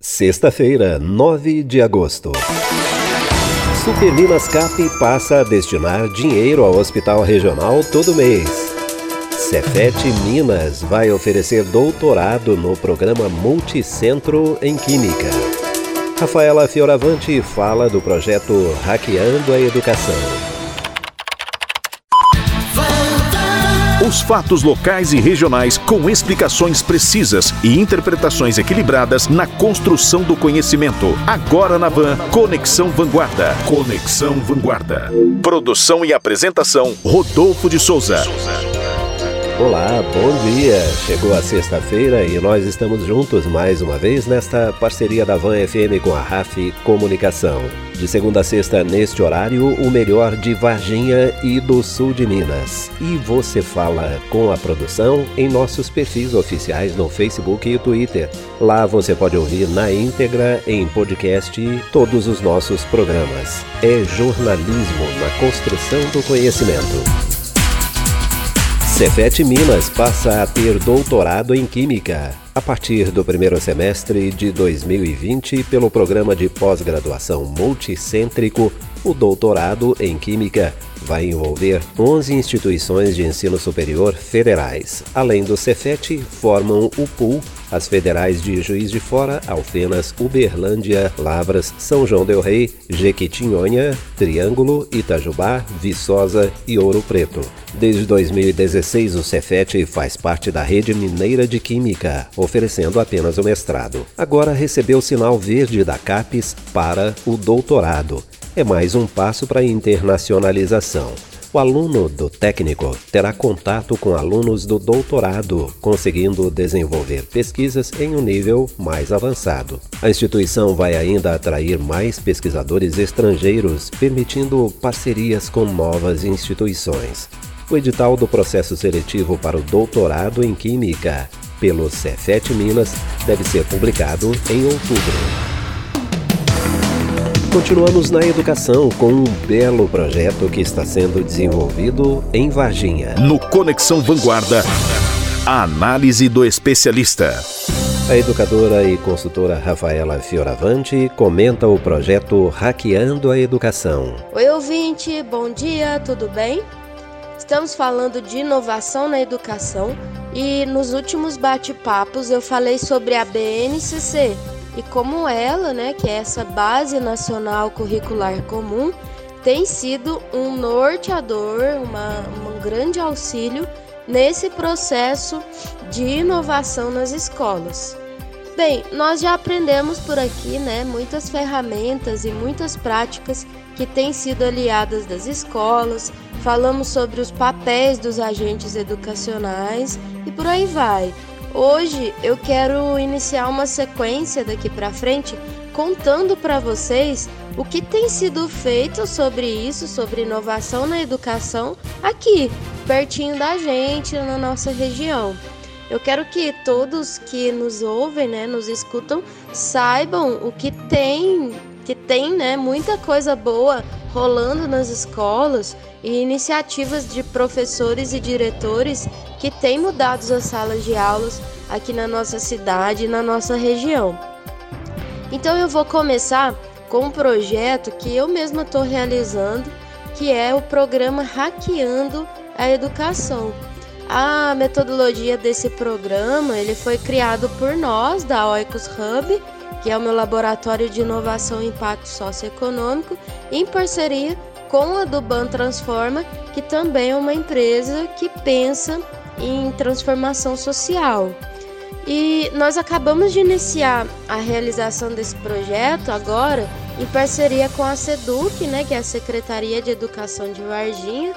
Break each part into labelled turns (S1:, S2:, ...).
S1: Sexta-feira, 9 de agosto. Super Minas Cap passa a destinar dinheiro ao Hospital Regional todo mês. Cefet Minas vai oferecer doutorado no programa Multicentro em Química. Rafaela Fioravante fala do projeto Hackeando a Educação.
S2: Os fatos locais e regionais com explicações precisas e interpretações equilibradas na construção do conhecimento. Agora na Van, Conexão Vanguarda. Conexão Vanguarda. Produção e apresentação: Rodolfo de Souza.
S1: Olá, bom dia! Chegou a sexta-feira e nós estamos juntos mais uma vez nesta parceria da Van FM com a RAF Comunicação. De segunda a sexta, neste horário, o melhor de Varginha e do sul de Minas. E você fala com a produção em nossos perfis oficiais no Facebook e Twitter. Lá você pode ouvir na íntegra, em podcast, todos os nossos programas. É jornalismo na construção do conhecimento. Cefet Minas passa a ter doutorado em Química a partir do primeiro semestre de 2020 pelo programa de pós-graduação multicêntrico. O doutorado em Química vai envolver 11 instituições de ensino superior federais. Além do Cefet, formam o pool as federais de Juiz de Fora, Alfenas, Uberlândia, Lavras, São João del Rei, Jequitinhonha, Triângulo, Itajubá, Viçosa e Ouro Preto. Desde 2016, o Cefet faz parte da rede mineira de Química, oferecendo apenas o mestrado. Agora recebeu o sinal verde da CAPES para o doutorado. É mais um passo para a internacionalização. O aluno do técnico terá contato com alunos do doutorado, conseguindo desenvolver pesquisas em um nível mais avançado. A instituição vai ainda atrair mais pesquisadores estrangeiros, permitindo parcerias com novas instituições. O edital do processo seletivo para o doutorado em Química pelo Cefet Minas deve ser publicado em outubro. Continuamos na educação com um belo projeto que está sendo desenvolvido em Varginha.
S2: No Conexão Vanguarda, a análise do especialista.
S1: A educadora e consultora Rafaela Fioravante comenta o projeto Hackeando a Educação.
S3: Oi, ouvinte, bom dia, tudo bem? Estamos falando de inovação na educação e nos últimos bate-papos eu falei sobre a BNCC, e como ela, né, que é essa base nacional curricular comum, tem sido um norteador, uma, um grande auxílio nesse processo de inovação nas escolas. Bem, nós já aprendemos por aqui, né, muitas ferramentas e muitas práticas que têm sido aliadas das escolas, falamos sobre os papéis dos agentes educacionais e por aí vai. Hoje eu quero iniciar uma sequência daqui para frente contando para vocês o que tem sido feito sobre isso, sobre inovação na educação aqui, pertinho da gente, na nossa região. Eu quero que todos que nos ouvem, né, nos escutam, saibam o que tem, que tem, né, muita coisa boa rolando nas escolas e iniciativas de professores e diretores que têm mudado as salas de aulas aqui na nossa cidade e na nossa região. Então eu vou começar com um projeto que eu mesma estou realizando, que é o programa Hackeando a Educação. A metodologia desse programa ele foi criado por nós da Oikos Hub, que é o meu laboratório de inovação e impacto socioeconômico, em parceria com a do Ban Transforma, que também é uma empresa que pensa em transformação social. E nós acabamos de iniciar a realização desse projeto agora em parceria com a SEDUC, né, que é a Secretaria de Educação de Varginha,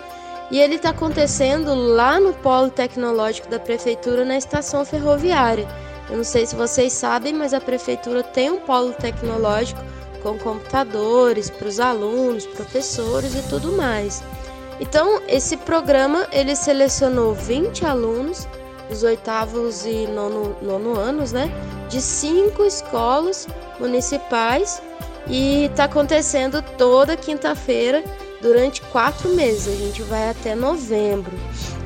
S3: e ele está acontecendo lá no Polo Tecnológico da Prefeitura, na estação ferroviária. Eu não sei se vocês sabem, mas a Prefeitura tem um polo tecnológico com computadores para os alunos, professores e tudo mais. Então, esse programa ele selecionou 20 alunos, os oitavos e nono, nono anos, né, de cinco escolas municipais e está acontecendo toda quinta-feira durante quatro meses. A gente vai até novembro.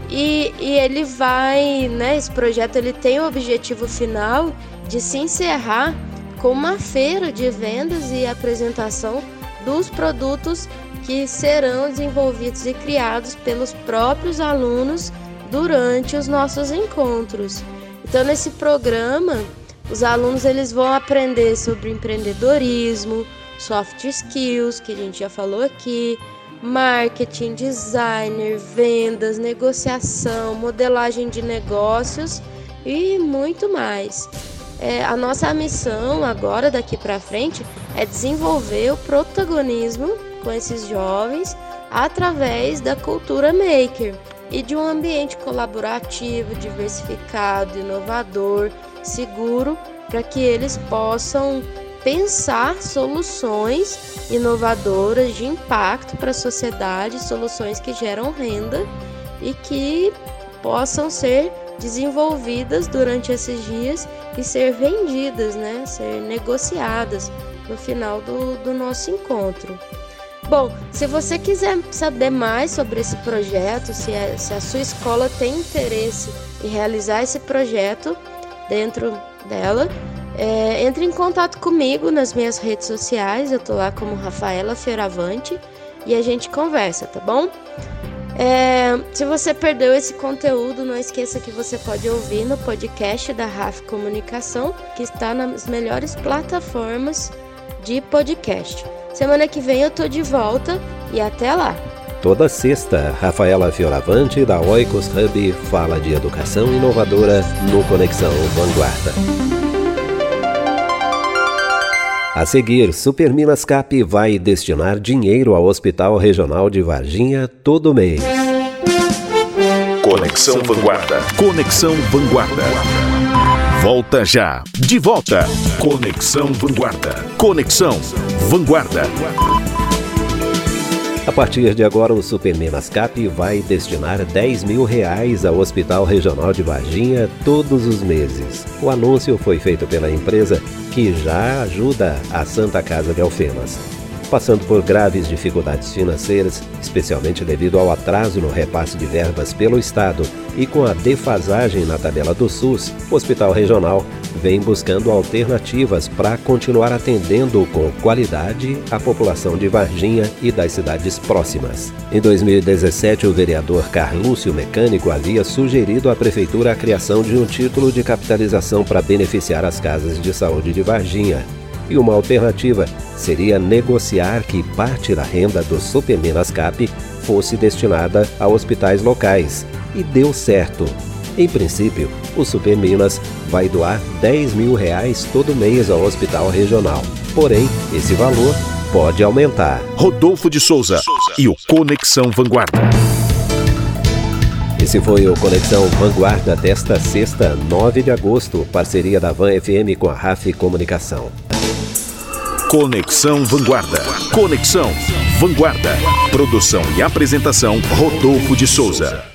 S3: E, e ele vai, né? Esse projeto ele tem o objetivo final de se encerrar com uma feira de vendas e apresentação dos produtos que serão desenvolvidos e criados pelos próprios alunos durante os nossos encontros. Então, nesse programa, os alunos eles vão aprender sobre empreendedorismo, soft skills, que a gente já falou aqui, marketing, designer, vendas, negociação, modelagem de negócios e muito mais. É, a nossa missão agora, daqui para frente, é desenvolver o protagonismo com esses jovens através da cultura maker e de um ambiente colaborativo, diversificado, inovador, seguro, para que eles possam pensar soluções inovadoras de impacto para a sociedade, soluções que geram renda e que possam ser desenvolvidas durante esses dias e ser vendidas, né? ser negociadas no final do, do nosso encontro. Bom, se você quiser saber mais sobre esse projeto, se a, é, se a sua escola tem interesse em realizar esse projeto dentro dela, é, entre em contato comigo nas minhas redes sociais, eu tô lá como Rafaela Fioravante e a gente conversa, tá bom? É, se você perdeu esse conteúdo, não esqueça que você pode ouvir no podcast da RAF Comunicação, que está nas melhores plataformas de podcast. Semana que vem eu tô de volta e até lá.
S1: Toda sexta, Rafaela Fioravante da Oikos Hub fala de educação inovadora no Conexão Vanguarda. A seguir, Super Minas Cap vai destinar dinheiro ao Hospital Regional de Varginha todo mês.
S2: Conexão Vanguarda. Conexão Vanguarda. Volta já. De volta. Conexão Vanguarda. Conexão Vanguarda.
S1: A partir de agora, o Super Menascap vai destinar 10 mil reais ao Hospital Regional de Varginha todos os meses. O anúncio foi feito pela empresa que já ajuda a Santa Casa de Alfenas passando por graves dificuldades financeiras, especialmente devido ao atraso no repasse de verbas pelo Estado e com a defasagem na tabela do SUS, o Hospital Regional vem buscando alternativas para continuar atendendo com qualidade a população de Varginha e das cidades próximas. Em 2017, o vereador Carlúcio Mecânico havia sugerido à Prefeitura a criação de um título de capitalização para beneficiar as casas de saúde de Varginha e uma alternativa seria negociar que parte da renda do Superminas Cap fosse destinada a hospitais locais. E deu certo. Em princípio, o Superminas vai doar 10 mil reais todo mês ao hospital regional. Porém, esse valor pode aumentar.
S2: Rodolfo de Souza e o Conexão Vanguarda.
S1: Esse foi o Conexão Vanguarda desta sexta, 9 de agosto, parceria da Van FM com a RAF Comunicação.
S2: Conexão Vanguarda. Conexão Vanguarda. Produção e apresentação Rodolfo de Souza.